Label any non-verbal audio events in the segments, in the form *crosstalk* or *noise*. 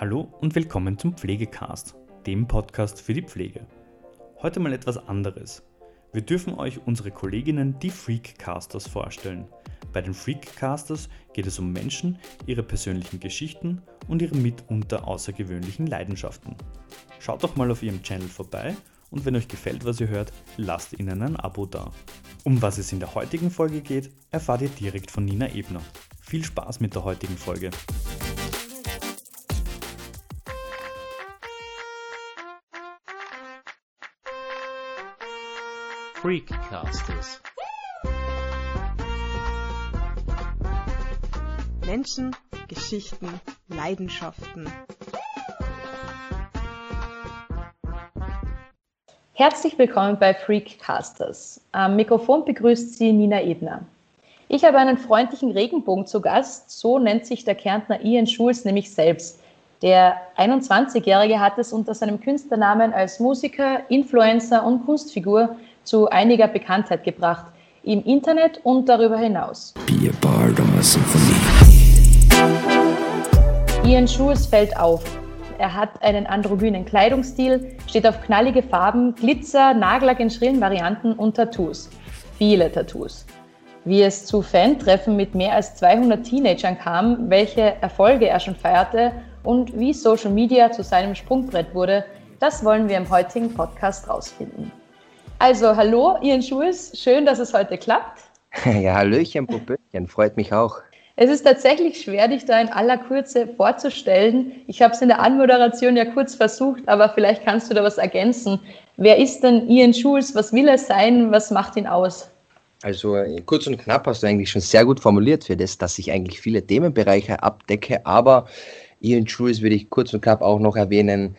Hallo und willkommen zum Pflegecast, dem Podcast für die Pflege. Heute mal etwas anderes. Wir dürfen euch unsere Kolleginnen, die Freakcasters, vorstellen. Bei den Freakcasters geht es um Menschen, ihre persönlichen Geschichten und ihre mitunter außergewöhnlichen Leidenschaften. Schaut doch mal auf ihrem Channel vorbei und wenn euch gefällt, was ihr hört, lasst ihnen ein Abo da. Um was es in der heutigen Folge geht, erfahrt ihr direkt von Nina Ebner. Viel Spaß mit der heutigen Folge. Freakcasters. Menschen, Geschichten, Leidenschaften. Herzlich willkommen bei Freakcasters. Am Mikrofon begrüßt Sie Nina Ebner. Ich habe einen freundlichen Regenbogen zu Gast, so nennt sich der Kärntner Ian Schulz nämlich selbst. Der 21-Jährige hat es unter seinem Künstlernamen als Musiker, Influencer und Kunstfigur zu einiger Bekanntheit gebracht, im Internet und darüber hinaus. Be a part of a symphony. Ian Schulz fällt auf. Er hat einen androgynen Kleidungsstil, steht auf knallige Farben, Glitzer, Nagellack in schrillen Varianten und Tattoos. Viele Tattoos. Wie es zu Fan-Treffen mit mehr als 200 Teenagern kam, welche Erfolge er schon feierte und wie Social Media zu seinem Sprungbrett wurde, das wollen wir im heutigen Podcast rausfinden. Also, hallo, Ian Schulz, schön, dass es heute klappt. *laughs* Ja, Hallöchen, Popöchen, freut mich auch. Es ist tatsächlich schwer, dich da in aller Kürze vorzustellen. Ich habe es in der Anmoderation ja kurz versucht, aber vielleicht kannst du da was ergänzen. Wer ist denn Ian Schulz? Was will er sein? Was macht ihn aus? Also kurz und knapp hast du eigentlich schon sehr gut formuliert für das, dass ich eigentlich viele Themenbereiche abdecke, aber Ian Schulz würde ich kurz und knapp auch noch erwähnen,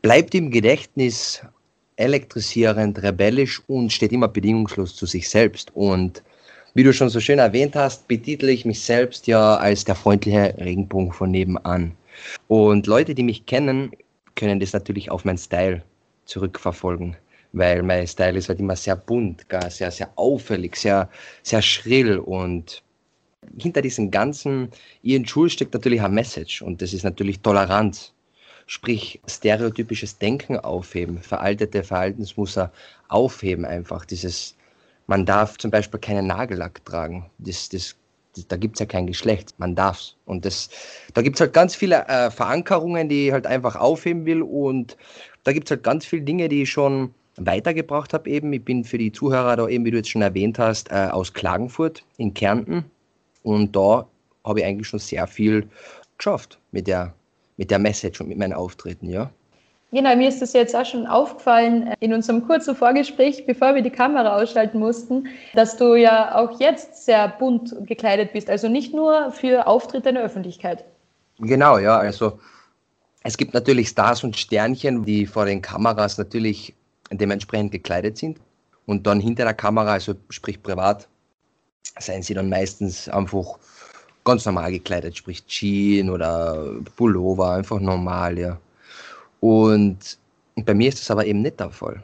bleibt im Gedächtnis elektrisierend, rebellisch und steht immer bedingungslos zu sich selbst. Und wie du schon so schön erwähnt hast, betitle ich mich selbst ja als der freundliche Regenbogen von nebenan. Und Leute, die mich kennen, können das natürlich auf meinen Style zurückverfolgen, weil mein Style ist halt immer sehr bunt, gar sehr, sehr auffällig, sehr, sehr schrill und hinter diesem ganzen Ian Schul steckt natürlich ein Message und das ist natürlich Toleranz sprich stereotypisches Denken aufheben, veraltete Verhaltensmuster aufheben einfach. Dieses, man darf zum Beispiel keinen Nagellack tragen. Das, das, das da gibt es ja kein Geschlecht, man darf's. Und das, da gibt es halt ganz viele äh, Verankerungen, die ich halt einfach aufheben will. Und da gibt es halt ganz viele Dinge, die ich schon weitergebracht habe eben. Ich bin für die Zuhörer da eben, wie du jetzt schon erwähnt hast, äh, aus Klagenfurt in Kärnten. Und da habe ich eigentlich schon sehr viel geschafft mit der mit der Message und mit meinem Auftreten, ja. Genau, mir ist das jetzt auch schon aufgefallen äh, in unserem kurzen Vorgespräch, bevor wir die Kamera ausschalten mussten, dass du ja auch jetzt sehr bunt gekleidet bist, also nicht nur für Auftritte in der Öffentlichkeit. Genau, ja, also es gibt natürlich Stars und Sternchen, die vor den Kameras natürlich dementsprechend gekleidet sind und dann hinter der Kamera, also sprich privat, seien sie dann meistens einfach ganz normal gekleidet, sprich Jeans oder Pullover, einfach normal, ja. Und bei mir ist das aber eben nicht der Fall.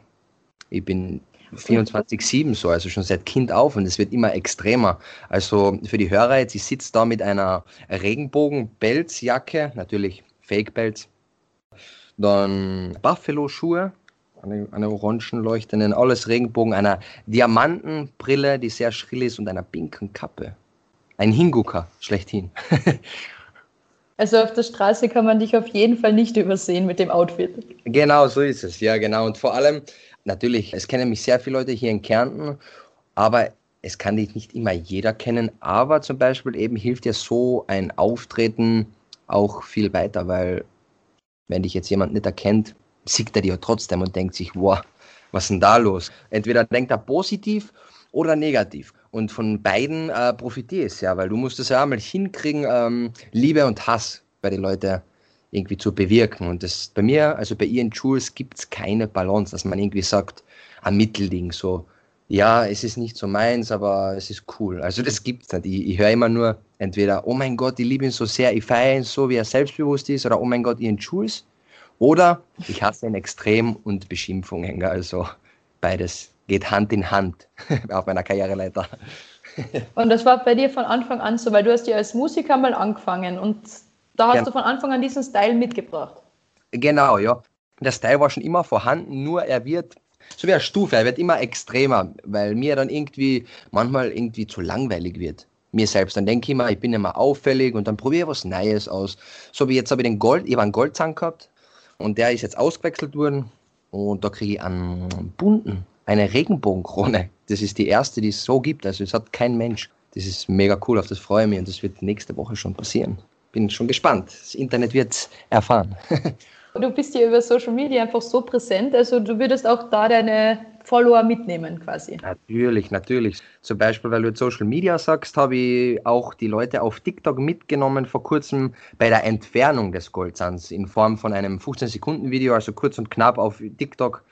Ich bin 24-7 so, also schon seit Kind auf und es wird immer extremer. Also für die Hörer jetzt, ich sitze da mit einer Regenbogen-Pelzjacke, natürlich Fake-Pelz, dann Buffalo-Schuhe, eine, eine orangen leuchtenden, alles Regenbogen, einer Diamantenbrille, die sehr schrill ist und einer pinken Kappe ein Hingucker schlechthin. *laughs* Also auf der Straße kann man dich auf jeden Fall nicht übersehen mit dem Outfit. Genau, so ist es. Ja, genau. Und vor allem, natürlich, es kennen mich sehr viele Leute hier in Kärnten, aber es kann dich nicht immer jeder kennen. Aber zum Beispiel eben hilft dir so ein Auftreten auch viel weiter, weil wenn dich jetzt jemand nicht erkennt, sieht er dir trotzdem und denkt sich, wow, was ist denn da los? Entweder denkt er positiv oder negativ. Und von beiden äh, profitiere ich ja, weil du musst es ja einmal hinkriegen, ähm, Liebe und Hass bei den Leuten irgendwie zu bewirken. Und das bei mir, also bei Ian Jules, gibt es keine Balance, dass man irgendwie sagt, ein Mittelding, so, ja, es ist nicht so meins, aber es ist cool. Also das gibt es nicht. Ich, ich höre immer nur entweder, oh mein Gott, ich liebe ihn so sehr, ich feiere ihn so, wie er selbstbewusst ist, oder oh mein Gott, Ian Jules. Oder ich hasse ihn extrem und Beschimpfungen. Also beides geht Hand in Hand *laughs* auf meiner Karriereleiter. Und das war bei dir von Anfang an so, weil du hast ja als Musiker mal angefangen und Da hast Gern. du von Anfang an diesen Style mitgebracht. Genau, ja. Der Style war schon immer vorhanden, nur er wird, so wie eine Stufe, er wird immer extremer, weil mir dann irgendwie manchmal irgendwie zu langweilig wird. Mir selbst. Dann denke ich immer, ich bin immer auffällig und dann probiere ich was Neues aus. So wie jetzt habe ich den Gold, ich habe einen Goldzahn gehabt und der ist jetzt ausgewechselt worden und da kriege ich einen bunten, eine Regenbogenkrone. Das ist die erste, die es so gibt. Also es hat kein Mensch. Das ist mega cool, auf das freue ich mich und das wird nächste Woche schon passieren. Bin schon gespannt. Das Internet wird erfahren. *laughs* Du bist ja über Social Media einfach so präsent, also du würdest auch da deine Follower mitnehmen quasi. Natürlich, natürlich. Zum Beispiel, weil du jetzt Social Media sagst, habe ich auch die Leute auf TikTok mitgenommen vor kurzem bei der Entfernung des Goldzahns in Form von einem 15-Sekunden-Video, also kurz und knapp auf TikTok.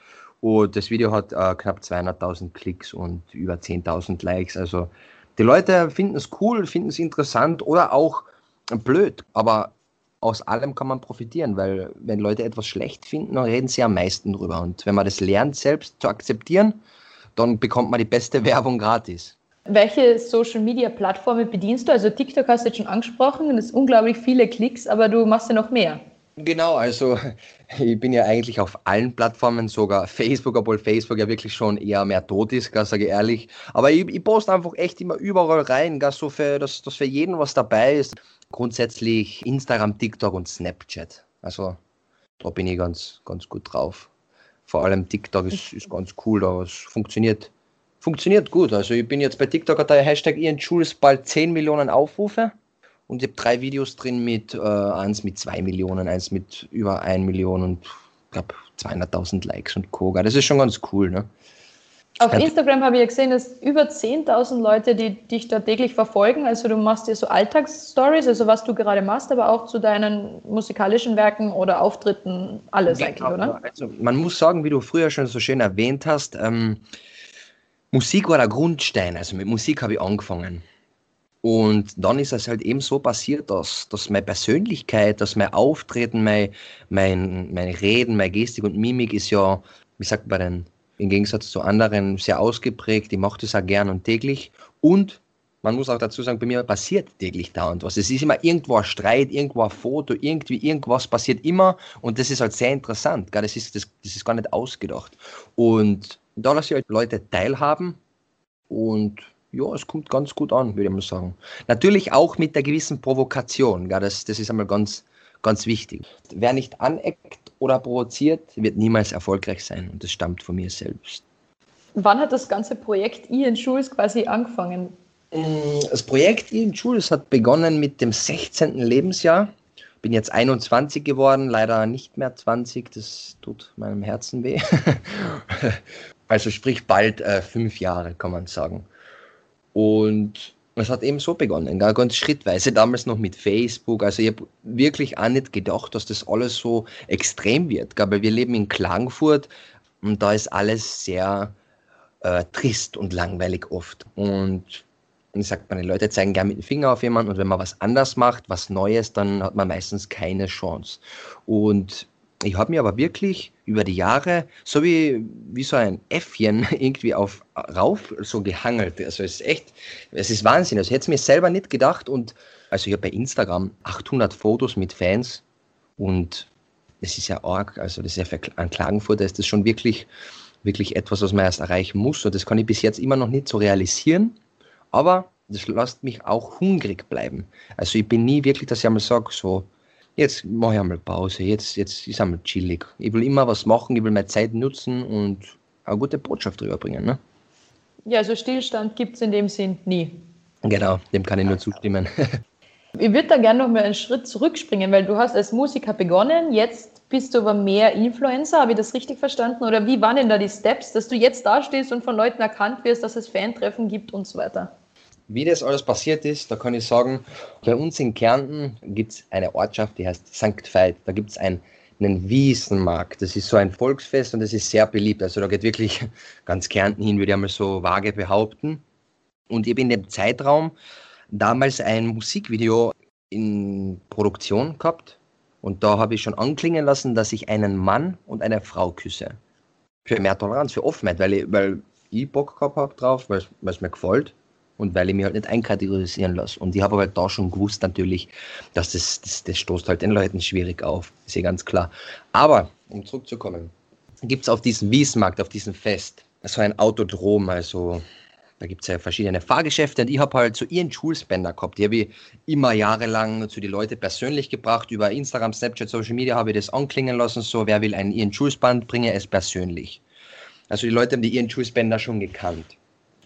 Und das Video hat äh, knapp 200.000 Klicks und über 10.000 Likes. Also die Leute finden es cool, finden es interessant oder auch blöd. Aber aus allem kann man profitieren, weil wenn Leute etwas schlecht finden, dann reden sie am meisten drüber. Und wenn man das lernt, selbst zu akzeptieren, dann bekommt man die beste *laughs* Werbung gratis. Welche Social Media Plattformen bedienst du? Also TikTok hast du jetzt schon angesprochen, das ist unglaublich viele Klicks, aber du machst ja noch mehr. Genau, also *laughs* ich bin ja eigentlich auf allen Plattformen, sogar Facebook, obwohl Facebook ja wirklich schon eher mehr tot ist, sage ich ehrlich. Aber ich, ich poste einfach echt immer überall rein, gar so für, dass, dass für jeden was dabei ist. Grundsätzlich Instagram, TikTok und Snapchat. Also da bin ich ganz, ganz gut drauf. Vor allem TikTok ist, ist ganz cool, da es funktioniert, funktioniert gut. Also ich bin jetzt bei TikTok, hat der Hashtag Ian Jules bald 10 Millionen Aufrufe. Und ich habe drei Videos drin mit, äh, eins mit zwei Millionen, eins mit über ein Million und ich glaube 200.000 Likes und Co. Das ist schon ganz cool, ne? Auf Ja. Instagram habe ich ja gesehen, dass über 10.000 Leute, die dich da täglich verfolgen. Also du machst dir so Alltagsstories, also was du gerade machst, aber auch zu deinen musikalischen Werken oder Auftritten, alles eigentlich, Genau, oder? Also man muss sagen, wie du früher schon so schön erwähnt hast, ähm, Musik war der Grundstein. Also mit Musik habe ich angefangen. Und dann ist es halt eben so passiert, dass, dass meine Persönlichkeit, dass mein Auftreten, mein, mein, mein Reden, meine Gestik und Mimik ist ja, wie sagt man denn, im Gegensatz zu anderen sehr ausgeprägt. Ich mache das auch gern und täglich. Und man muss auch dazu sagen, bei mir passiert täglich dauernd was. Es ist immer irgendwo ein Streit, irgendwo ein Foto, irgendwie irgendwas passiert immer und das ist halt sehr interessant. Gell? Das, ist, das, das ist gar nicht ausgedacht. Und da lasse ich halt Leute teilhaben und ja, es kommt ganz gut an, würde ich mal sagen. Natürlich auch mit der gewissen Provokation. Gell? Das, das ist einmal ganz, ganz wichtig. Wer nicht aneckt oder provoziert, wird niemals erfolgreich sein und das stammt von mir selbst. Wann hat das ganze Projekt Ian Schools quasi angefangen? Das Projekt Ian Jules hat begonnen mit dem 16. Lebensjahr. Bin jetzt 21 geworden, leider nicht mehr 20. Das tut meinem Herzen weh. *laughs* also sprich bald äh, fünf Jahre, kann man sagen. Und es hat eben so begonnen, ganz schrittweise, damals noch mit Facebook. Also ich habe wirklich auch nicht gedacht, dass das alles so extrem wird. Weil wir leben in Klagenfurt und da ist alles sehr äh, trist und langweilig oft. Und ich sagt man, die Leute zeigen gerne mit dem Finger auf jemanden und wenn man was anders macht, was Neues, dann hat man meistens keine Chance. Und ich habe mir aber wirklich über die Jahre so wie, wie so ein Äffchen *laughs* irgendwie auf rauf so gehangelt. Also es ist echt, es ist Wahnsinn. Also ich hätte es mir selber nicht gedacht und also ich habe bei Instagram 800 Fotos mit Fans und es ist ja arg, also das ist ja an Klagenfurt, da ist das schon wirklich, wirklich etwas, was man erst erreichen muss und das kann ich bis jetzt immer noch nicht so realisieren. Aber das lässt mich auch hungrig bleiben. Also ich bin nie wirklich, dass ich einmal sage, so, jetzt mache ich einmal Pause, jetzt, jetzt ist einmal chillig. Ich will immer was machen, ich will meine Zeit nutzen und eine gute Botschaft rüberbringen. Ne? Ja, also Stillstand gibt es in dem Sinn nie. Genau, dem kann ich nur zustimmen. *laughs* Ich würde da gerne noch mal einen Schritt zurückspringen, weil du hast als Musiker begonnen, jetzt bist du aber mehr Influencer, habe ich das richtig verstanden? Oder wie waren denn da die Steps, dass du jetzt da stehst und von Leuten erkannt wirst, dass es Fantreffen gibt und so weiter? Wie das alles passiert ist, da kann ich sagen, bei uns in Kärnten gibt es eine Ortschaft, die heißt St. Veit. Da gibt es ein, einen Wiesenmarkt. Das ist so ein Volksfest und das ist sehr beliebt. Also da geht wirklich *laughs* ganz Kärnten hin, würde ich einmal so vage behaupten. Und ich habe in dem Zeitraum damals ein Musikvideo in Produktion gehabt. Und da habe ich schon anklingen lassen, dass ich einen Mann und eine Frau küsse. Für mehr Toleranz, für Offenheit, weil ich, weil ich Bock gehabt habe drauf, weil es mir gefällt. Und weil ich mich halt nicht einkategorisieren lasse. Und ich habe halt da schon gewusst natürlich, dass das, das, das stoßt halt den Leuten schwierig auf, ist ja ganz klar. Aber, um zurückzukommen, gibt es auf diesem Wiesmarkt, auf diesem Fest, so ein Autodrom, also da gibt es ja verschiedene Fahrgeschäfte und ich habe halt so ihren Schulspender gehabt. Die habe ich immer jahrelang zu den Leuten persönlich gebracht. Über Instagram, Snapchat, Social Media habe ich das anklingen lassen. So, wer will einen ihren Schulsband, bringe es persönlich. Also die Leute haben die ihren Schulspender schon gekannt.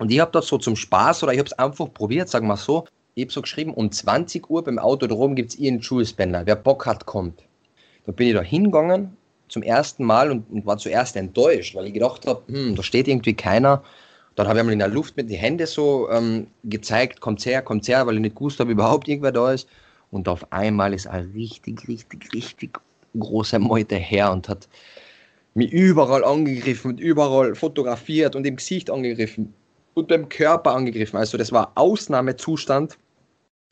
Und ich habe das so zum Spaß oder ich habe es einfach probiert, sagen wir so. Ich habe so geschrieben, um 20 Uhr beim Autodrom gibt es ihren Schulspender. Wer Bock hat, kommt. Da bin ich da hingegangen zum ersten Mal und, und war zuerst enttäuscht, weil ich gedacht habe, hm, da steht irgendwie keiner dann habe ich einmal in der Luft mit den Händen so ähm, gezeigt, kommt her, kommt her, weil ich nicht gewusst habe, überhaupt irgendwer da ist. Und auf einmal ist ein richtig, richtig, richtig großer Meute her und hat mich überall angegriffen und überall fotografiert und im Gesicht angegriffen und beim Körper angegriffen. Also das war Ausnahmezustand,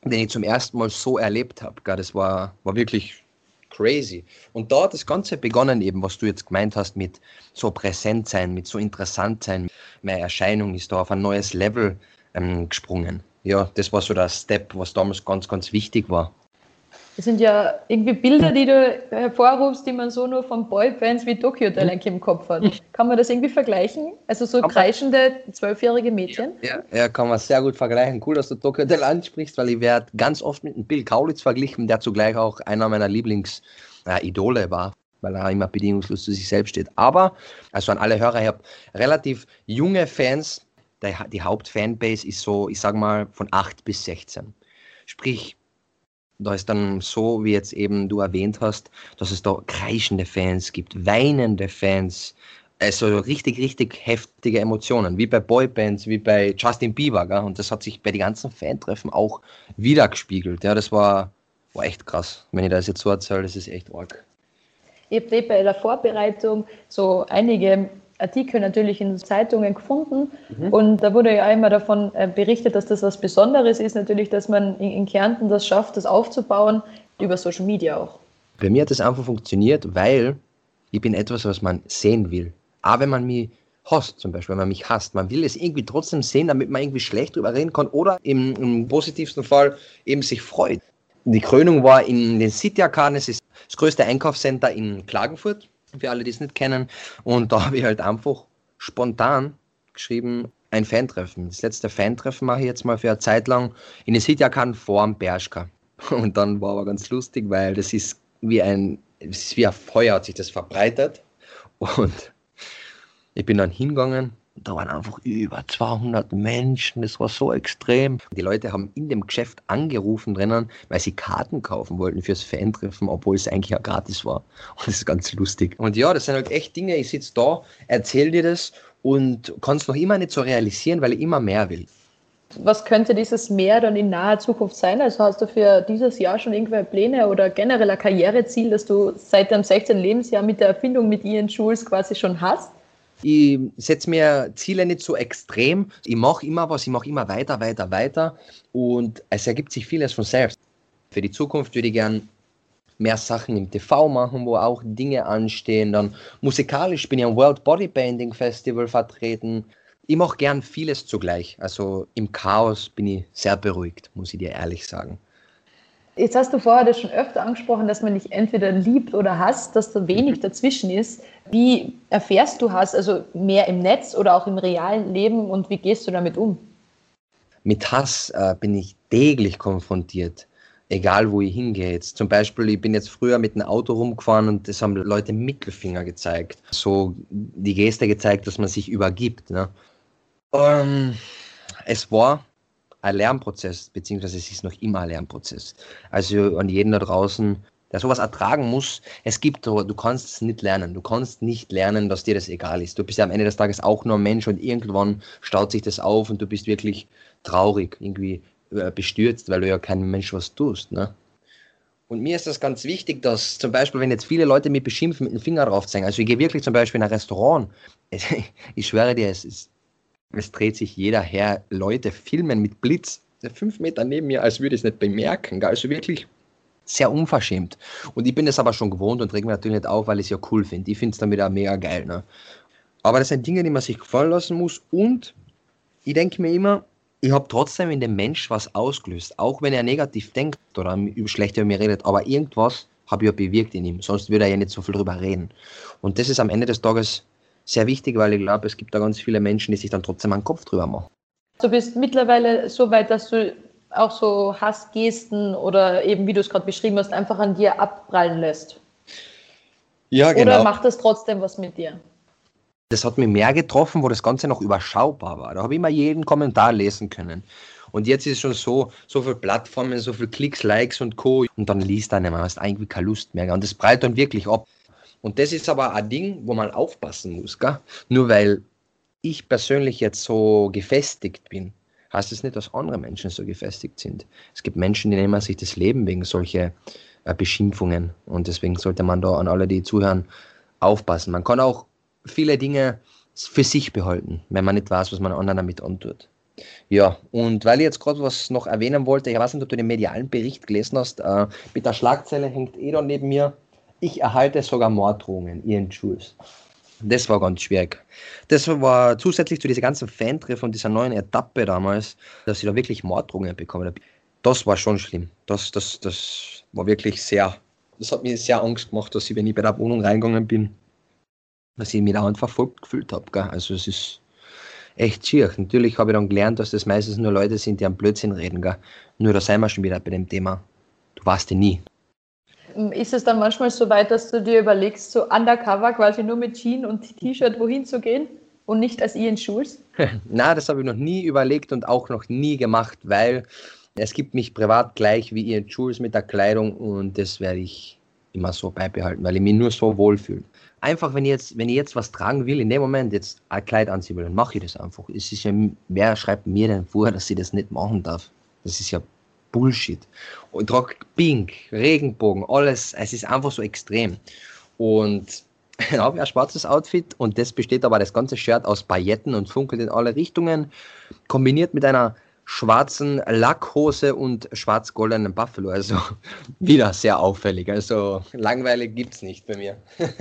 den ich zum ersten Mal so erlebt habe. Das war, war wirklich crazy. Und da hat das Ganze begonnen, eben, was du jetzt gemeint hast, mit so präsent sein, mit so interessant sein. Meine Erscheinung ist da auf ein neues Level ähm, gesprungen. Ja, das war so der Step, was damals ganz, ganz wichtig war. Das sind ja irgendwie Bilder, die du hervorrufst, die man so nur von Boybands wie Tokyo Hotel im Kopf hat. Kann man das irgendwie vergleichen? Also so Aber kreischende zwölfjährige Mädchen? Ja, ja, kann man sehr gut vergleichen. Cool, dass du Tokyo Hotel ansprichst, weil ich werde ganz oft mit dem Bill Kaulitz verglichen, der zugleich auch einer meiner Lieblingsidole war weil er immer bedingungslos zu sich selbst steht. Aber, also an alle Hörer, ich habe relativ junge Fans. Die Hauptfanbase ist so, ich sage mal, von 8 bis 16. Sprich, da ist dann so, wie jetzt eben du erwähnt hast, dass es da kreischende Fans gibt, weinende Fans, also richtig, richtig heftige Emotionen, wie bei Boybands, wie bei Justin Bieber. Gell? Und das hat sich bei den ganzen Fantreffen auch wiedergespiegelt. Ja, das war, war echt krass. Wenn ich das jetzt so erzähle, das ist echt arg. Ich habe bei der Vorbereitung so einige Artikel natürlich in Zeitungen gefunden mhm. und da wurde ja immer davon äh, berichtet, dass das was Besonderes ist, natürlich, dass man in, Kärnten das schafft, das aufzubauen, über Social Media auch. Bei mir hat das einfach funktioniert, weil ich bin etwas, was man sehen will. Aber wenn man mich hasst, zum Beispiel, wenn man mich hasst, man will es irgendwie trotzdem sehen, damit man irgendwie schlecht drüber reden kann oder im, im positivsten Fall eben sich freut. Die Krönung war in den City Arcade, es ist das größte Einkaufscenter in Klagenfurt für alle, die es nicht kennen. Und da *laughs* habe ich halt einfach spontan geschrieben, ein Fantreffen. Das letzte Fantreffen mache ich jetzt mal für eine Zeit lang in der Sitjakan vor dem Berschka. *laughs* Und dann war aber ganz lustig, weil das ist wie ein, ist wie ein Feuer, hat sich das verbreitet. Und ich bin dann hingegangen da waren einfach über 200 Menschen, das war so extrem. Die Leute haben in dem Geschäft angerufen drinnen, weil sie Karten kaufen wollten fürs Fan-Treffen, obwohl es eigentlich ja gratis war. *laughs* Und das ist ganz lustig. Und ja, das sind halt echt Dinge, ich sitze da, erzähle dir das und kann es noch immer nicht so realisieren, weil ich immer mehr will. Was könnte dieses mehr dann in naher Zukunft sein? Also hast du für dieses Jahr schon irgendwelche Pläne oder generell ein Karriereziel, das du seit deinem 16. Lebensjahr mit der Erfindung mit Ian Jules quasi schon hast? Ich setze mir Ziele nicht so extrem. Ich mache immer was, ich mache immer weiter, weiter, weiter. Und es ergibt sich vieles von selbst. Für die Zukunft würde ich gern mehr Sachen im TV machen, wo auch Dinge anstehen. Dann musikalisch bin ich am World Bodybuilding Festival vertreten. Ich mache gern vieles zugleich. Also im Chaos bin ich sehr beruhigt, muss ich dir ehrlich sagen. Jetzt hast du vorher das schon öfter angesprochen, dass man nicht entweder liebt oder hasst, dass da wenig mhm. dazwischen ist. Wie erfährst du Hass, also mehr im Netz oder auch im realen Leben und wie gehst du damit um? Mit Hass äh, bin ich täglich konfrontiert, egal wo ich hingehe. Jetzt zum Beispiel, ich bin jetzt früher mit einem Auto rumgefahren und das haben Leute Mittelfinger gezeigt. So die Geste gezeigt, dass man sich übergibt. Ne? Ähm, es war ein Lernprozess, beziehungsweise es ist noch immer ein Lernprozess. Also an jeden da draußen, der sowas ertragen muss, es gibt, du kannst es nicht lernen. Du kannst nicht lernen, dass dir das egal ist. Du bist ja am Ende des Tages auch nur ein Mensch und irgendwann staut sich das auf und du bist wirklich traurig, irgendwie äh, bestürzt, weil du ja kein Mensch was tust. Ne? Und mir ist das ganz wichtig, dass zum Beispiel, wenn jetzt viele Leute mich beschimpfen, mit dem Finger drauf zeigen, also ich gehe wirklich zum Beispiel in ein Restaurant, *laughs* ich schwöre dir, es ist es dreht sich jeder her, Leute filmen mit Blitz, fünf Meter neben mir, als würde ich es nicht bemerken. Also wirklich sehr unverschämt. Und ich bin es aber schon gewohnt und reg mir natürlich nicht auf, weil ich es ja cool finde. Ich finde es dann wieder mega geil. Ne? Aber das sind Dinge, die man sich gefallen lassen muss. Und ich denke mir immer, ich habe trotzdem in dem Mensch was ausgelöst, auch wenn er negativ denkt oder schlecht über mich redet, aber irgendwas habe ich ja bewirkt in ihm, sonst würde er ja nicht so viel drüber reden. Und das ist am Ende des Tages sehr wichtig, weil ich glaube, es gibt da ganz viele Menschen, die sich dann trotzdem einen Kopf drüber machen. Du bist mittlerweile so weit, dass du auch so Hassgesten oder eben, wie du es gerade beschrieben hast, einfach an dir abprallen lässt. Ja, genau. Oder macht das trotzdem was mit dir? Das hat mich mehr getroffen, wo das Ganze noch überschaubar war. Da habe ich immer jeden Kommentar lesen können. Und jetzt ist es schon so, so viele Plattformen, so viele Klicks, Likes und Co. Und dann liest er nicht mehr, hast eigentlich keine Lust mehr. Und das prallt dann wirklich ab. Und das ist aber ein Ding, wo man aufpassen muss. Gell? Nur weil ich persönlich jetzt so gefestigt bin, heißt es das nicht, dass andere Menschen so gefestigt sind. Es gibt Menschen, die nehmen sich das Leben wegen solcher äh, Beschimpfungen. Und deswegen sollte man da an alle, die zuhören, aufpassen. Man kann auch viele Dinge für sich behalten, wenn man nicht weiß, was man anderen damit antut. Ja, und weil ich jetzt gerade was noch erwähnen wollte, ich weiß nicht, ob du den medialen Bericht gelesen hast, äh, mit der Schlagzeile hängt eh da neben mir, ich erhalte sogar Morddrohungen, Ian Jules. Das war ganz schwierig. Das war zusätzlich zu dieser ganzen Fantreff und dieser neuen Etappe damals, dass ich da wirklich Morddrohungen bekommen habe. Das war schon schlimm. Das, das, das war wirklich sehr, das hat mir sehr Angst gemacht, dass ich, wenn ich bei der Wohnung reingegangen bin, dass ich mich dauernd verfolgt gefühlt habe. Also es ist echt schier. Natürlich habe ich dann gelernt, dass das meistens nur Leute sind, die am Blödsinn reden. Gell? Nur da sind wir schon wieder bei dem Thema. Du weißt ja nie. Ist es dann manchmal so weit, dass du dir überlegst, so undercover quasi nur mit Jeans und T-Shirt wohin zu gehen und nicht als Ian Schulz? *laughs* Na, das habe ich noch nie überlegt und auch noch nie gemacht, weil es gibt mich privat gleich wie Ian Schulz mit der Kleidung und das werde ich immer so beibehalten, weil ich mich nur so wohlfühle einfach, wenn ich jetzt, wenn ich jetzt was tragen will, in dem Moment jetzt ein Kleid anziehen will, dann mache ich das einfach. Es ist ja, wer schreibt mir denn vor, dass ich das nicht machen darf? Das ist ja Bullshit. Und ich trage Pink, Regenbogen, alles. Es ist einfach so extrem. Und *laughs* dann habe ich ein schwarzes Outfit und das besteht aber das ganze Shirt aus Pailletten und funkelt in alle Richtungen, kombiniert mit einer schwarzen Lackhose und schwarz-goldenen Buffalo. Also *laughs* wieder sehr auffällig. Also langweilig gibt es nicht bei mir. *laughs*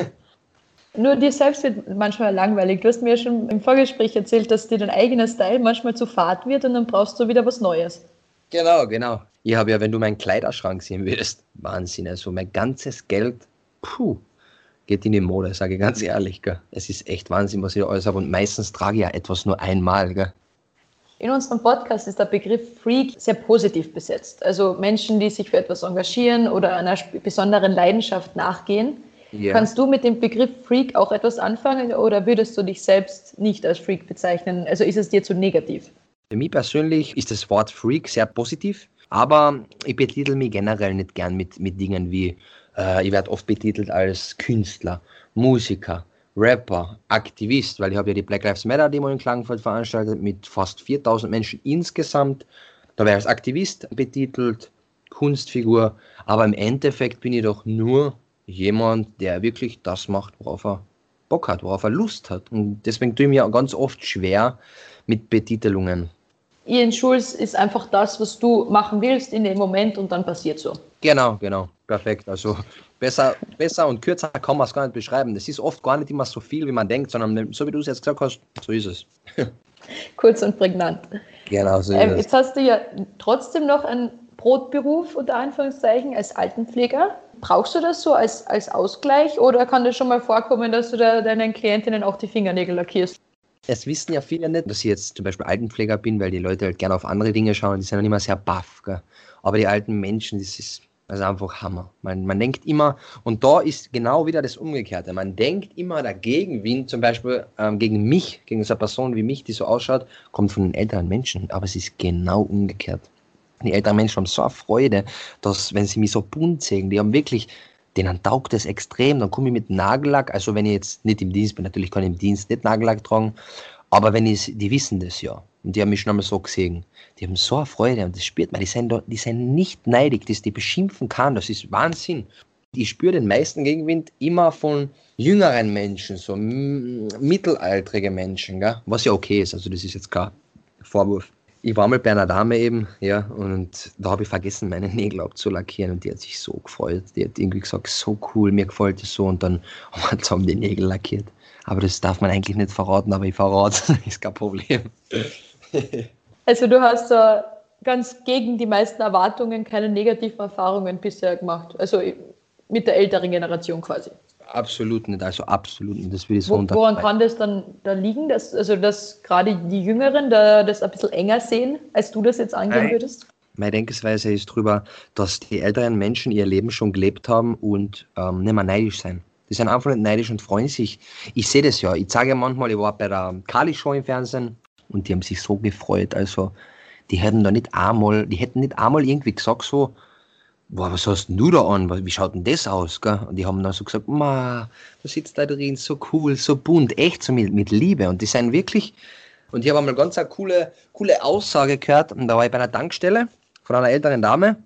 Nur dir selbst wird manchmal langweilig. Du hast mir ja schon im Vorgespräch erzählt, dass dir dein eigener Style manchmal zu fad wird und dann brauchst du wieder was Neues. Genau, genau. Ich habe ja, wenn du meinen Kleiderschrank sehen würdest, Wahnsinn. Also mein ganzes Geld, puh, geht in die Mode, sage ich ganz ehrlich. Gell. Es ist echt Wahnsinn, was ich da alles habe. Und meistens trage ich ja etwas nur einmal. Gell. In unserem Podcast ist der Begriff Freak sehr positiv besetzt. Also Menschen, die sich für etwas engagieren oder einer besonderen Leidenschaft nachgehen. Yeah. Kannst du mit dem Begriff Freak auch etwas anfangen oder würdest du dich selbst nicht als Freak bezeichnen? Also ist es dir zu negativ? Für mich persönlich ist das Wort Freak sehr positiv, aber ich betitel mich generell nicht gern mit, mit Dingen wie, äh, ich werde oft betitelt als Künstler, Musiker, Rapper, Aktivist, weil ich habe ja die Black Lives Matter Demo in Klagenfurt veranstaltet mit fast 4000 Menschen insgesamt. Da wäre ich als Aktivist betitelt, Kunstfigur, aber im Endeffekt bin ich doch nur jemand, der wirklich das macht, worauf er Bock hat, worauf er Lust hat. Und deswegen tue ich mir ganz oft schwer mit Betitelungen. Ian Schulz ist einfach das, was du machen willst in dem Moment und dann passiert so. Genau, genau. Perfekt. Also besser, besser und kürzer kann man es gar nicht beschreiben. Das ist oft gar nicht immer so viel, wie man denkt, sondern so wie du es jetzt gesagt hast, so ist es. *laughs* Kurz und prägnant. Genau, so ist ähm, es. Jetzt hast du ja trotzdem noch einen Brotberuf unter Anführungszeichen als Altenpfleger. Brauchst du das so als, als Ausgleich oder kann das schon mal vorkommen, dass du da deinen Klientinnen auch die Fingernägel lackierst? Es wissen ja viele nicht, dass ich jetzt zum Beispiel Altenpfleger bin, weil die Leute halt gerne auf andere Dinge schauen. Die sind dann immer sehr baff. Aber die alten Menschen, das ist also einfach Hammer. Man, man denkt immer, und da ist genau wieder das Umgekehrte. Man denkt immer, der Gegenwind, zum Beispiel ähm, gegen mich, gegen so eine Person wie mich, die so ausschaut, kommt von den älteren Menschen. Aber es ist genau umgekehrt. Die älteren Menschen haben so eine Freude, dass, wenn sie mich so bunt sehen, die haben wirklich, denen taugt es extrem. Dann komme ich mit Nagellack, also wenn ich jetzt nicht im Dienst bin, natürlich kann ich im Dienst nicht Nagellack tragen, aber wenn ich, die wissen das ja. Und die haben mich schon einmal so gesehen. Die haben so eine Freude und das spürt man. Die sind, die sind nicht neidig, dass die beschimpfen kann. Das ist Wahnsinn. Ich spüre den meisten Gegenwind immer von jüngeren Menschen, so mittelaltrige Menschen, gell? was ja okay ist. Also das ist jetzt kein Vorwurf ich war mal bei einer Dame eben, ja, und da habe ich vergessen, meine Nägel abzulackieren und die hat sich so gefreut. Die hat irgendwie gesagt, so cool, mir gefällt das so und dann *laughs* haben wir zusammen die Nägel lackiert. Aber das darf man eigentlich nicht verraten, aber ich verrate, *laughs* ist kein Problem. *laughs* Also du hast da ganz gegen die meisten Erwartungen keine negativen Erfahrungen bisher gemacht. Also mit der älteren Generation quasi. Absolut nicht, also absolut nicht. Das will ich so Wo, woran kann das dann da liegen, dass, also dass gerade die Jüngeren da das ein bisschen enger sehen, als du das jetzt angehen Nein. würdest? Meine Denkensweise ist drüber, dass die älteren Menschen ihr Leben schon gelebt haben und ähm, nicht mehr neidisch sein. Die sind einfach nicht neidisch und freuen sich. Ich sehe das ja. Ich sage ja manchmal, ich war bei der Kali-Show im Fernsehen und die haben sich so gefreut. Also, die hätten da nicht einmal, die hätten nicht einmal irgendwie gesagt so, boah, was hast denn du da an? Wie schaut denn das aus? Und die haben dann so gesagt, ma, da sitzt da drin, so cool, so bunt, echt so mit, mit Liebe. Und die sind wirklich, und ich habe einmal ganz eine coole, coole Aussage gehört, und da war ich bei einer Tankstelle von einer älteren Dame,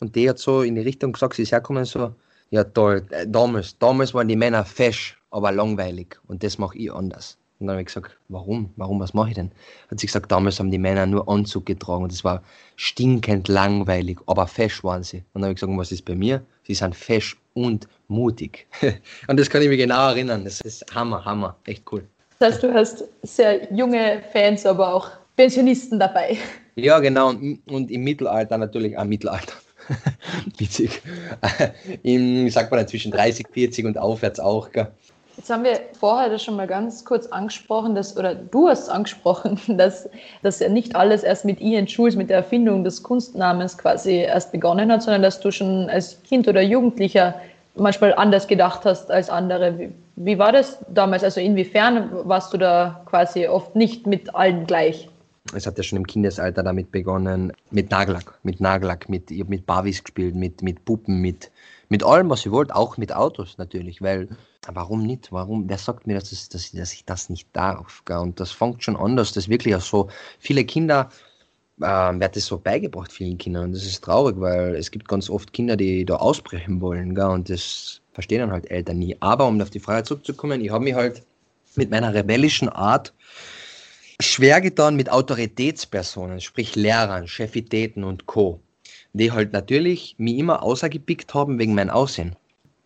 und die hat so in die Richtung gesagt, sie ist hergekommen, so, ja toll, äh, damals, damals waren die Männer fesch, aber langweilig, und das mache ich anders. Und dann habe ich gesagt, warum? Warum, was mache ich denn? Hat sie gesagt, damals haben die Männer nur Anzug getragen und es war stinkend langweilig, aber fesch waren sie. Und dann habe ich gesagt, was ist bei mir? Sie sind fesch und mutig. *laughs* und das kann ich mir genau erinnern. Das ist Hammer, Hammer, echt cool. Das heißt, du hast sehr junge Fans, aber auch Pensionisten dabei. Ja, genau. Und, und im Mittelalter natürlich, ah, Mittelalter. *laughs* Witzig. Im, sagt man, zwischen 30, 40 und aufwärts auch. Gell? Jetzt haben wir vorher das schon mal ganz kurz angesprochen, dass, oder du hast angesprochen, *laughs* dass, dass ja nicht alles erst mit Ian Schulz, mit der Erfindung des Kunstnamens quasi erst begonnen hat, sondern dass du schon als Kind oder Jugendlicher manchmal anders gedacht hast als andere. Wie, wie war das damals? Also inwiefern warst du da quasi oft nicht mit allen gleich? Es hat ja schon im Kindesalter damit begonnen, mit Nagellack, mit Nagellack, mit, ich hab mit Barbies gespielt, mit, mit Puppen, mit, mit allem, was ich wollte, auch mit Autos natürlich, weil, warum nicht? Warum? Wer sagt mir, dass, das, dass, ich, dass ich das nicht darf? Gell? Und das fängt schon an, dass das wirklich auch so, viele Kinder ähm, wird das so beigebracht, vielen Kindern. Und das ist traurig, weil es gibt ganz oft Kinder, die da ausbrechen wollen, gell? und das verstehen dann halt Eltern nie. Aber um auf die Frage zurückzukommen, ich habe mich halt mit meiner rebellischen Art schwer getan mit Autoritätspersonen, sprich Lehrern, Chefitäten und Co., die halt natürlich mich immer außergepickt haben wegen meinem Aussehen.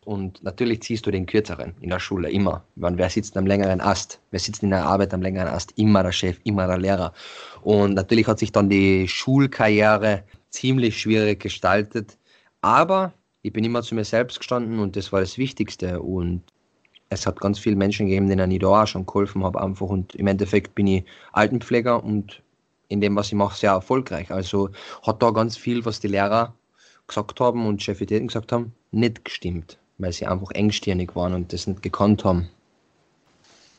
Und natürlich ziehst du den Kürzeren in der Schule, immer. Weil wer sitzt am längeren Ast? Wer sitzt in der Arbeit am längeren Ast? Immer der Chef, immer der Lehrer. Und natürlich hat sich dann die Schulkarriere ziemlich schwierig gestaltet. Aber ich bin immer zu mir selbst gestanden und das war das Wichtigste. Und es hat ganz viele Menschen gegeben, denen ich da auch schon geholfen habe einfach und im Endeffekt bin ich Altenpfleger und in dem, was ich mache, sehr erfolgreich. Also hat da ganz viel, was die Lehrer gesagt haben und Chefitäten gesagt haben, nicht gestimmt, weil sie einfach engstirnig waren und das nicht gekannt haben.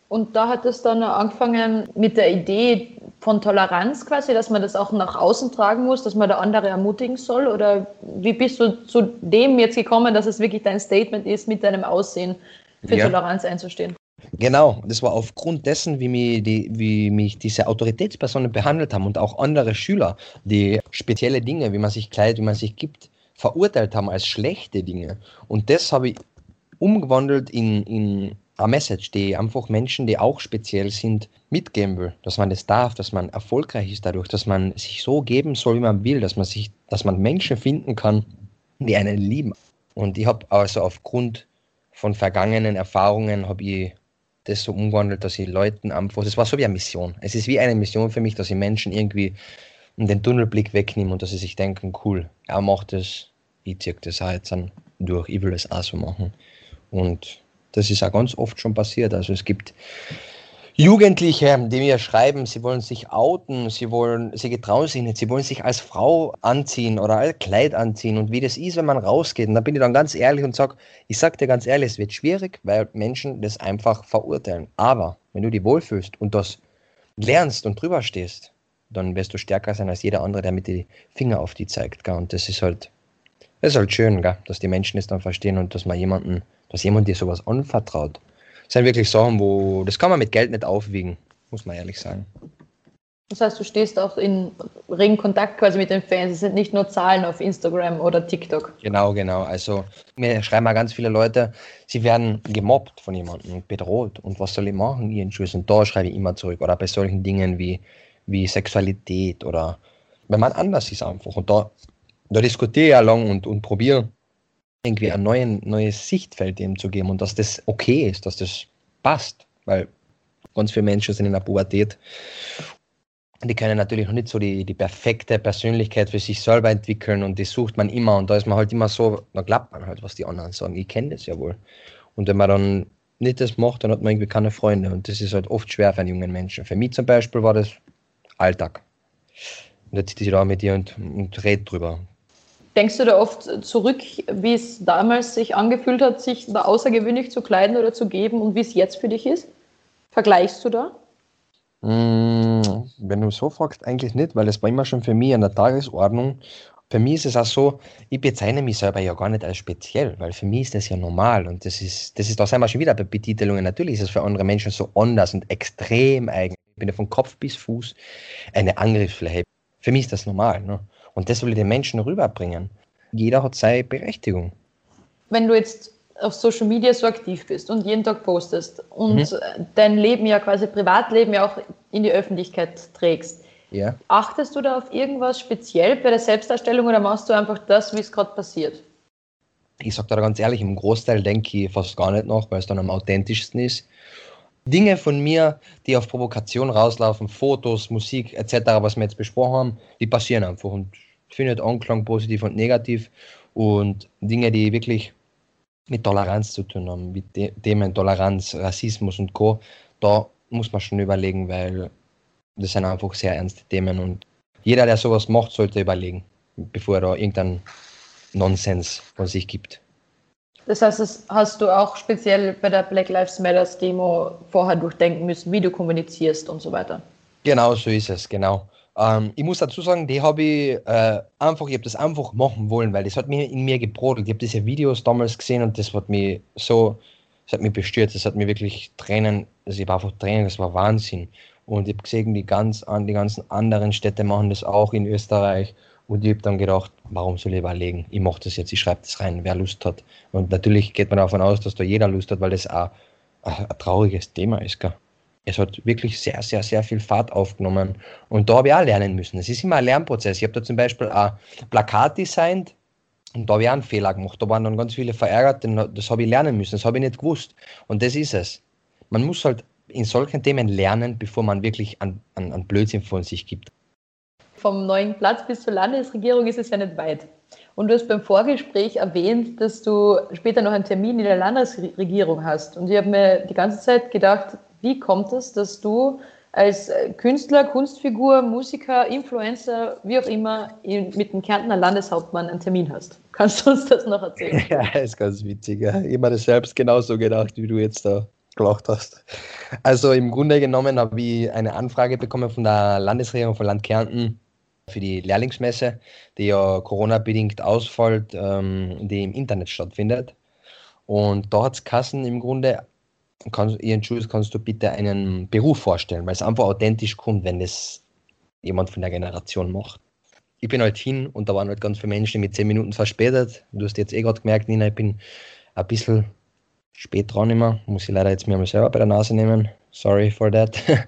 Und da hat es dann angefangen mit der Idee von Toleranz quasi, dass man das auch nach außen tragen muss, dass man der andere ermutigen soll? Oder wie bist du zu dem jetzt gekommen, dass es wirklich dein Statement ist, mit deinem Aussehen für Ja. Toleranz einzustehen? Genau, das war aufgrund dessen, wie mich, die, wie mich diese Autoritätspersonen behandelt haben und auch andere Schüler, die spezielle Dinge, wie man sich kleidet, wie man sich gibt, verurteilt haben als schlechte Dinge. Und das habe ich umgewandelt in, in eine Message, die einfach Menschen, die auch speziell sind, mitgeben will. Dass man das darf, dass man erfolgreich ist dadurch, dass man sich so geben soll, wie man will, dass man sich, dass man Menschen finden kann, die einen lieben. Und ich habe also aufgrund von vergangenen Erfahrungen habe ich das so umgewandelt, dass ich Leuten einfach, das war so wie eine Mission. Es ist wie eine Mission für mich, dass ich Menschen irgendwie den Tunnelblick wegnehme und dass sie sich denken, cool, er macht das, ich ziehe das auch jetzt an durch, ich will das auch so machen. Und das ist auch ganz oft schon passiert. Also es gibt Jugendliche, die mir schreiben, sie wollen sich outen, sie wollen, sie getrauen sich nicht, sie wollen sich als Frau anziehen oder als Kleid anziehen und wie das ist, wenn man rausgeht. Und da bin ich dann ganz ehrlich und sage, ich sag dir ganz ehrlich, es wird schwierig, weil Menschen das einfach verurteilen. Aber wenn du dich wohlfühlst und das lernst und drüber stehst, dann wirst du stärker sein als jeder andere, der mit die Finger auf die zeigt. Gell? Und das ist halt, das ist halt schön, gell? dass die Menschen es dann verstehen und dass man jemanden, dass jemand dir sowas anvertraut. Das sind wirklich Sachen, wo, das kann man mit Geld nicht aufwiegen, muss man ehrlich sagen. Das heißt, du stehst auch in regen Kontakt quasi mit den Fans. Es sind nicht nur Zahlen auf Instagram oder TikTok. Genau, genau. Also mir schreiben mal ganz viele Leute, sie werden gemobbt von jemandem und bedroht. Und was soll ich machen, ihren Schuss? Und da schreibe ich immer zurück. Oder bei solchen Dingen wie, wie Sexualität oder wenn man anders ist einfach. Und da, da diskutiere ich ja lang und, und probiere irgendwie ein neuen, neues Sichtfeld dem zu geben und dass das okay ist, dass das passt. Weil ganz viele Menschen sind in der Pubertät die können natürlich noch nicht so die, die perfekte Persönlichkeit für sich selber entwickeln und die sucht man immer und da ist man halt immer so, da glaubt man halt, was die anderen sagen. Ich kenne das ja wohl. Und wenn man dann nicht das macht, dann hat man irgendwie keine Freunde und das ist halt oft schwer für einen jungen Menschen. Für mich zum Beispiel war das Alltag. Und jetzt sitze ich da mit dir und, und rede drüber. Denkst du da oft zurück, wie es damals sich angefühlt hat, sich da außergewöhnlich zu kleiden oder zu geben und wie es jetzt für dich ist? Vergleichst du da? Mm, Wenn du so fragst, eigentlich nicht, weil es war immer schon für mich an der Tagesordnung. Für mich ist es auch so, ich bezeichne mich selber ja gar nicht als speziell, weil für mich ist das ja normal und das ist, das ist, da sind wir schon wieder bei Betitelungen. Natürlich ist es für andere Menschen so anders und extrem eigen. Ich bin ja von Kopf bis Fuß eine Angriffsfläche. Für mich ist das normal. Ne? Und das will ich den Menschen rüberbringen. Jeder hat seine Berechtigung. Wenn du jetzt auf Social Media so aktiv bist und jeden Tag postest und dein Leben ja quasi Privatleben ja auch in die Öffentlichkeit trägst, Ja. achtest du da auf irgendwas speziell bei der Selbstdarstellung oder machst du einfach das, wie es gerade passiert? Ich sage da ganz ehrlich, im Großteil denke ich fast gar nicht nach, weil es dann am authentischsten ist. Dinge von mir, die auf Provokation rauslaufen, Fotos, Musik etc., was wir jetzt besprochen haben, die passieren einfach und findet Anklang positiv und negativ und Dinge, die wirklich mit Toleranz zu tun haben, mit The Themen Toleranz, Rassismus und Co., da muss man schon überlegen, weil das sind einfach sehr ernste Themen und jeder, der sowas macht, sollte überlegen, bevor er da irgendeinen Nonsens von sich gibt. Das heißt, das hast du auch speziell bei der Black Lives Matters Demo vorher durchdenken müssen, wie du kommunizierst und so weiter. Genau, so ist es, genau. Ähm, ich muss dazu sagen, die habe ich äh, einfach, ich habe das einfach machen wollen, weil das hat mir in mir gebrodelt. Ich habe diese Videos damals gesehen und das hat mich so, das hat mich bestürzt, das hat mir wirklich Tränen, also ich war einfach Tränen, das war Wahnsinn. Und ich habe gesehen, die, ganz, an- die ganzen anderen Städte machen das auch in Österreich. Und ich habe dann gedacht, warum soll ich überlegen? Ich mache das jetzt, ich schreibe das rein, wer Lust hat. Und natürlich geht man davon aus, dass da jeder Lust hat, weil das auch ein, trauriges Thema ist. Gell? Es hat wirklich sehr, sehr, sehr viel Fahrt aufgenommen. Und da habe ich auch lernen müssen. Es ist immer ein Lernprozess. Ich habe da zum Beispiel ein Plakat designt und da habe ich auch einen Fehler gemacht. Da waren dann ganz viele verärgert. denn Das habe ich lernen müssen. Das habe ich nicht gewusst. Und das ist es. Man muss halt in solchen Themen lernen, bevor man wirklich an, an, an Blödsinn von sich gibt. Vom neuen Platz bis zur Landesregierung ist es ja nicht weit. Und du hast beim Vorgespräch erwähnt, dass du später noch einen Termin in der Landesregierung hast. Und ich habe mir die ganze Zeit gedacht, wie kommt es, dass du als Künstler, Kunstfigur, Musiker, Influencer, wie auch immer, mit dem Kärntner Landeshauptmann einen Termin hast? Kannst du uns das noch erzählen? *laughs* Ja, ist ganz witzig. Ich habe mir das selbst genauso gedacht, wie du jetzt da gelacht hast. Also im Grunde genommen habe ich eine Anfrage bekommen von der Landesregierung von Land Kärnten für die Lehrlingsmesse, die ja Corona-bedingt ausfällt, ähm, die im Internet stattfindet. Und da hat es Kassen im Grunde, kannst, Ihren Schulz, kannst du bitte einen Beruf vorstellen, weil es einfach authentisch kommt, wenn das jemand von der Generation macht. Ich bin halt hin und da waren halt ganz viele Menschen mit zehn Minuten verspätet. Du hast jetzt eh gerade gemerkt, Nina, ich bin ein bisschen spät dran immer. Muss ich leider jetzt mir mal selber bei der Nase nehmen. Sorry for that. *laughs*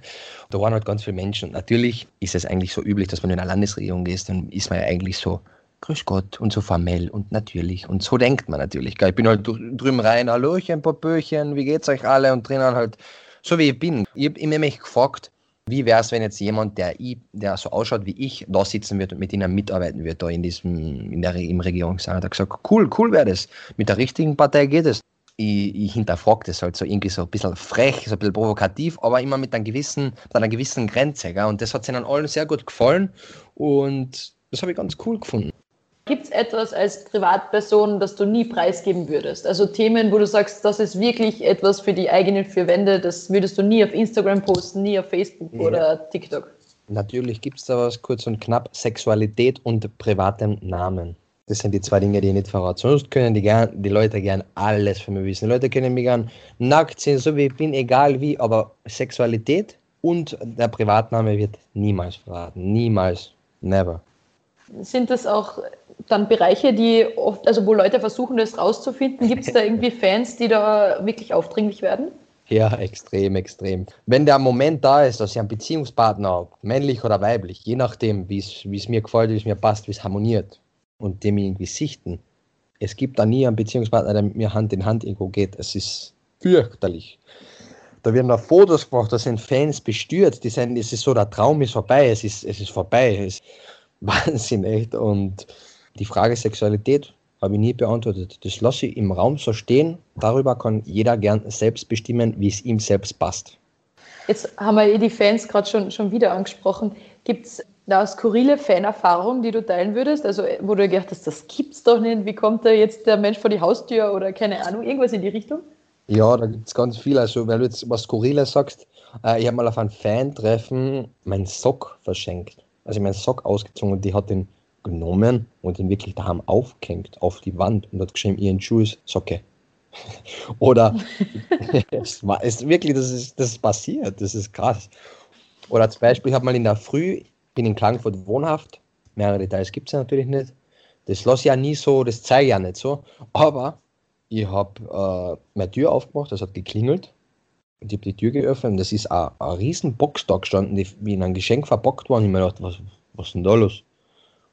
da waren halt ganz viele Menschen. Und natürlich ist es eigentlich so üblich, dass du in eine Landesregierung gehst, dann ist man ja eigentlich so, grüß Gott und so formell und natürlich. Und so denkt man natürlich. Ich bin halt drü- drüben rein, Hallöchen, Popöchen, wie geht's euch alle? Und drinnen halt, so wie ich bin. Ich habe immer mich gefragt, wie wäre es, wenn jetzt jemand, der, ich, der so ausschaut wie ich, da sitzen wird und mit ihnen mitarbeiten wird, da in diesem, in der, im Regierungssaal? Hat gesagt, cool, cool wäre das. Mit der richtigen Partei geht es. Ich, ich hinterfrage das halt so irgendwie so ein bisschen frech, so ein bisschen provokativ, aber immer mit, einem gewissen, mit einer gewissen Grenze. Gell? Und das hat ihnen allen sehr gut gefallen und das habe ich ganz cool gefunden. Gibt es etwas als Privatperson, das du nie preisgeben würdest? Also Themen, wo du sagst, das ist wirklich etwas für die eigenen vier Wände, das würdest du nie auf Instagram posten, nie auf Facebook Ja. oder TikTok. Natürlich gibt es da was, kurz und knapp, Sexualität und privatem Namen. Das sind die zwei Dinge, die ich nicht verrate. Sonst können die, gern, die Leute gern alles von mir wissen. Die Leute können mich gern nackt sehen, so wie ich bin, egal wie, aber Sexualität und der Privatname wird niemals verraten. Niemals. Never. Sind das auch dann Bereiche, die oft, also wo Leute versuchen, das rauszufinden? Gibt es da irgendwie *laughs* Fans, die da wirklich aufdringlich werden? Ja, extrem, extrem. Wenn der Moment da ist, dass ich einen Beziehungspartner habe, männlich oder weiblich, je nachdem, wie es wie es mir gefällt, wie es mir passt, wie es harmoniert und dem irgendwie sichten, es gibt da nie einen Beziehungspartner, der mit mir Hand in Hand irgendwo geht. Es ist fürchterlich. Da werden da Fotos gemacht, da sind Fans bestürzt, die sind, es ist so, der Traum ist vorbei, es ist, es ist vorbei, es ist *laughs* Wahnsinn, echt. Und die Frage Sexualität habe ich nie beantwortet. Das lasse ich im Raum so stehen. Darüber kann jeder gern selbst bestimmen, wie es ihm selbst passt. Jetzt haben wir eh die Fans gerade schon, schon wieder angesprochen. Gibt es da skurrile Fanerfahrung, die du teilen würdest? Also, wo du gedacht hast, das gibt's doch nicht. Wie kommt da jetzt der Mensch vor die Haustür oder keine Ahnung, irgendwas in die Richtung? Ja, da gibt es ganz viel. Also, weil du jetzt was Skurriles sagst, äh, ich habe mal auf ein Fan-Treffen meinen Sock verschenkt. Also, ich meinen Sock ausgezogen und die hat den genommen und ihn wirklich daheim aufgehängt auf die Wand und hat geschrieben, ihren Schuh ist Socke. *laughs* Oder *laughs* es war es wirklich, das ist, das ist passiert, das ist krass. Oder zum Beispiel, ich habe mal in der Früh, bin in Klagenfurt wohnhaft, mehrere Details gibt es ja natürlich nicht. Das lasse ich ja nie so, das zeige ich ja nicht so. Aber ich habe äh, meine Tür aufgemacht, das hat geklingelt. Und ich habe die Tür geöffnet und das ist eine, eine riesen Box da gestanden, die wie in ein Geschenk verpackt war. Und ich mir gedacht, was, was ist denn da los?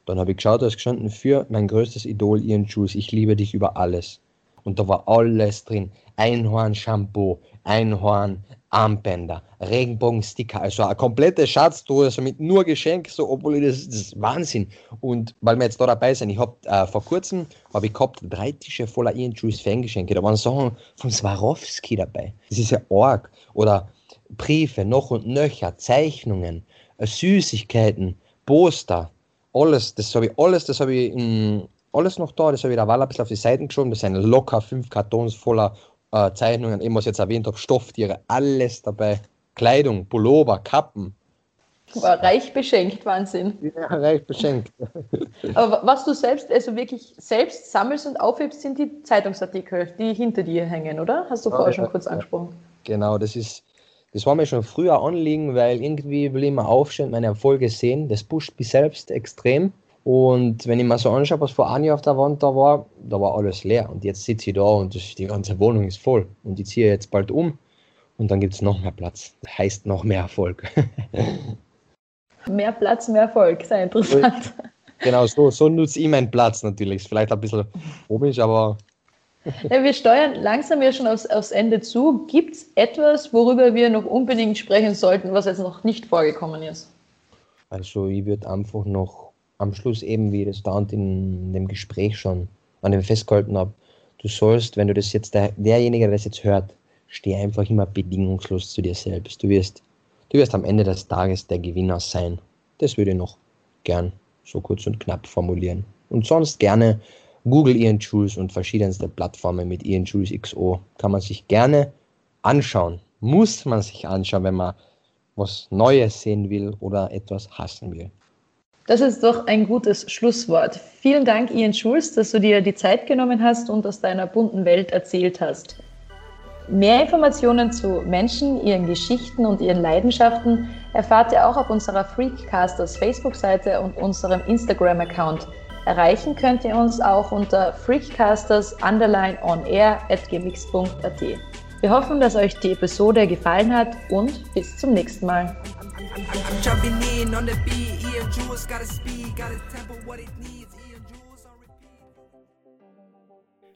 Dann habe ich geschaut, da ist gestanden für mein größtes Idol, Ian Jules, ich liebe dich über alles. Und da war alles drin. Einhorn-Shampoo, Einhorn-Armbänder, Regenbogen-Sticker, also eine komplette Schatztruhe, also mit nur Geschenk, so, obwohl das, das ist Wahnsinn. Und weil wir jetzt da dabei sind, ich habe äh, vor kurzem, habe ich gehabt, drei Tische voller Ian Jules Fangeschenke, da waren Sachen von Swarovski dabei. Das ist ja arg. Oder Briefe, noch und nöcher, Zeichnungen, äh, Süßigkeiten, Poster, alles, das habe ich alles, das habe ich in, alles noch da, das habe ich da Wahl ein bisschen auf die Seiten geschoben, das sind locker fünf Kartons voller äh, Zeichnungen, eben was ich jetzt erwähnt habe, Stofftiere, alles dabei, Kleidung, Pullover, Kappen. War reich beschenkt, Wahnsinn. *laughs* Ja, reich beschenkt. Aber was du selbst, also wirklich selbst sammelst und aufhebst, sind die Zeitungsartikel, die hinter dir hängen, oder? Hast du vorher schon kurz angesprochen. Genau, das ist, das war mir schon früher Anliegen, weil irgendwie will ich mal aufstehen meine Erfolge sehen. Das pusht mich selbst extrem. Und wenn ich mir so anschaue, was vor einem Jahr auf der Wand da war, da war alles leer. Und jetzt sitze ich da und die ganze Wohnung ist voll. Und ich ziehe jetzt bald um und dann gibt es noch mehr Platz. Das heißt noch mehr Erfolg. *laughs* mehr Platz, mehr Erfolg. Sehr interessant. Genau, so, so nutze ich meinen Platz natürlich. Ist vielleicht ein bisschen komisch, aber ja, wir steuern langsam ja schon aufs, aufs Ende zu. Gibt es etwas, worüber wir noch unbedingt sprechen sollten, was jetzt noch nicht vorgekommen ist? Also ich würde einfach noch am Schluss eben, wie das da in dem Gespräch schon an dem festgehalten habe, du sollst, wenn du das jetzt, der, derjenige, der das jetzt hört, steh einfach immer bedingungslos zu dir selbst. Du wirst, du wirst am Ende des Tages der Gewinner sein. Das würde ich noch gern so kurz und knapp formulieren. Und sonst gerne Google Ian Jules und verschiedenste Plattformen mit Ian Jules XO kann man sich gerne anschauen. Muss man sich anschauen, wenn man was Neues sehen will oder etwas hassen will. Das ist doch ein gutes Schlusswort. Vielen Dank, Ian Schulz, dass du dir die Zeit genommen hast und aus deiner bunten Welt erzählt hast. Mehr Informationen zu Menschen, ihren Geschichten und ihren Leidenschaften erfahrt ihr auch auf unserer Freakcasters Facebook-Seite und unserem Instagram-Account. Erreichen könnt ihr uns auch unter freakcasters underline on air at gmx.at. Wir hoffen, dass euch die Episode gefallen hat und bis zum nächsten Mal.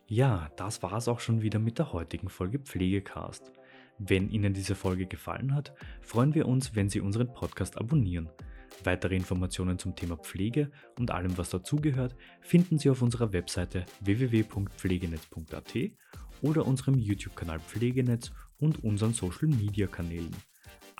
Ja, das war es auch schon wieder mit der heutigen Folge Pflegecast. Wenn Ihnen diese Folge gefallen hat, freuen wir uns, wenn Sie unseren Podcast abonnieren. Weitere Informationen zum Thema Pflege und allem, was dazugehört, finden Sie auf unserer Webseite www.pflegenetz.at oder unserem YouTube-Kanal Pflegenetz und unseren Social-Media-Kanälen.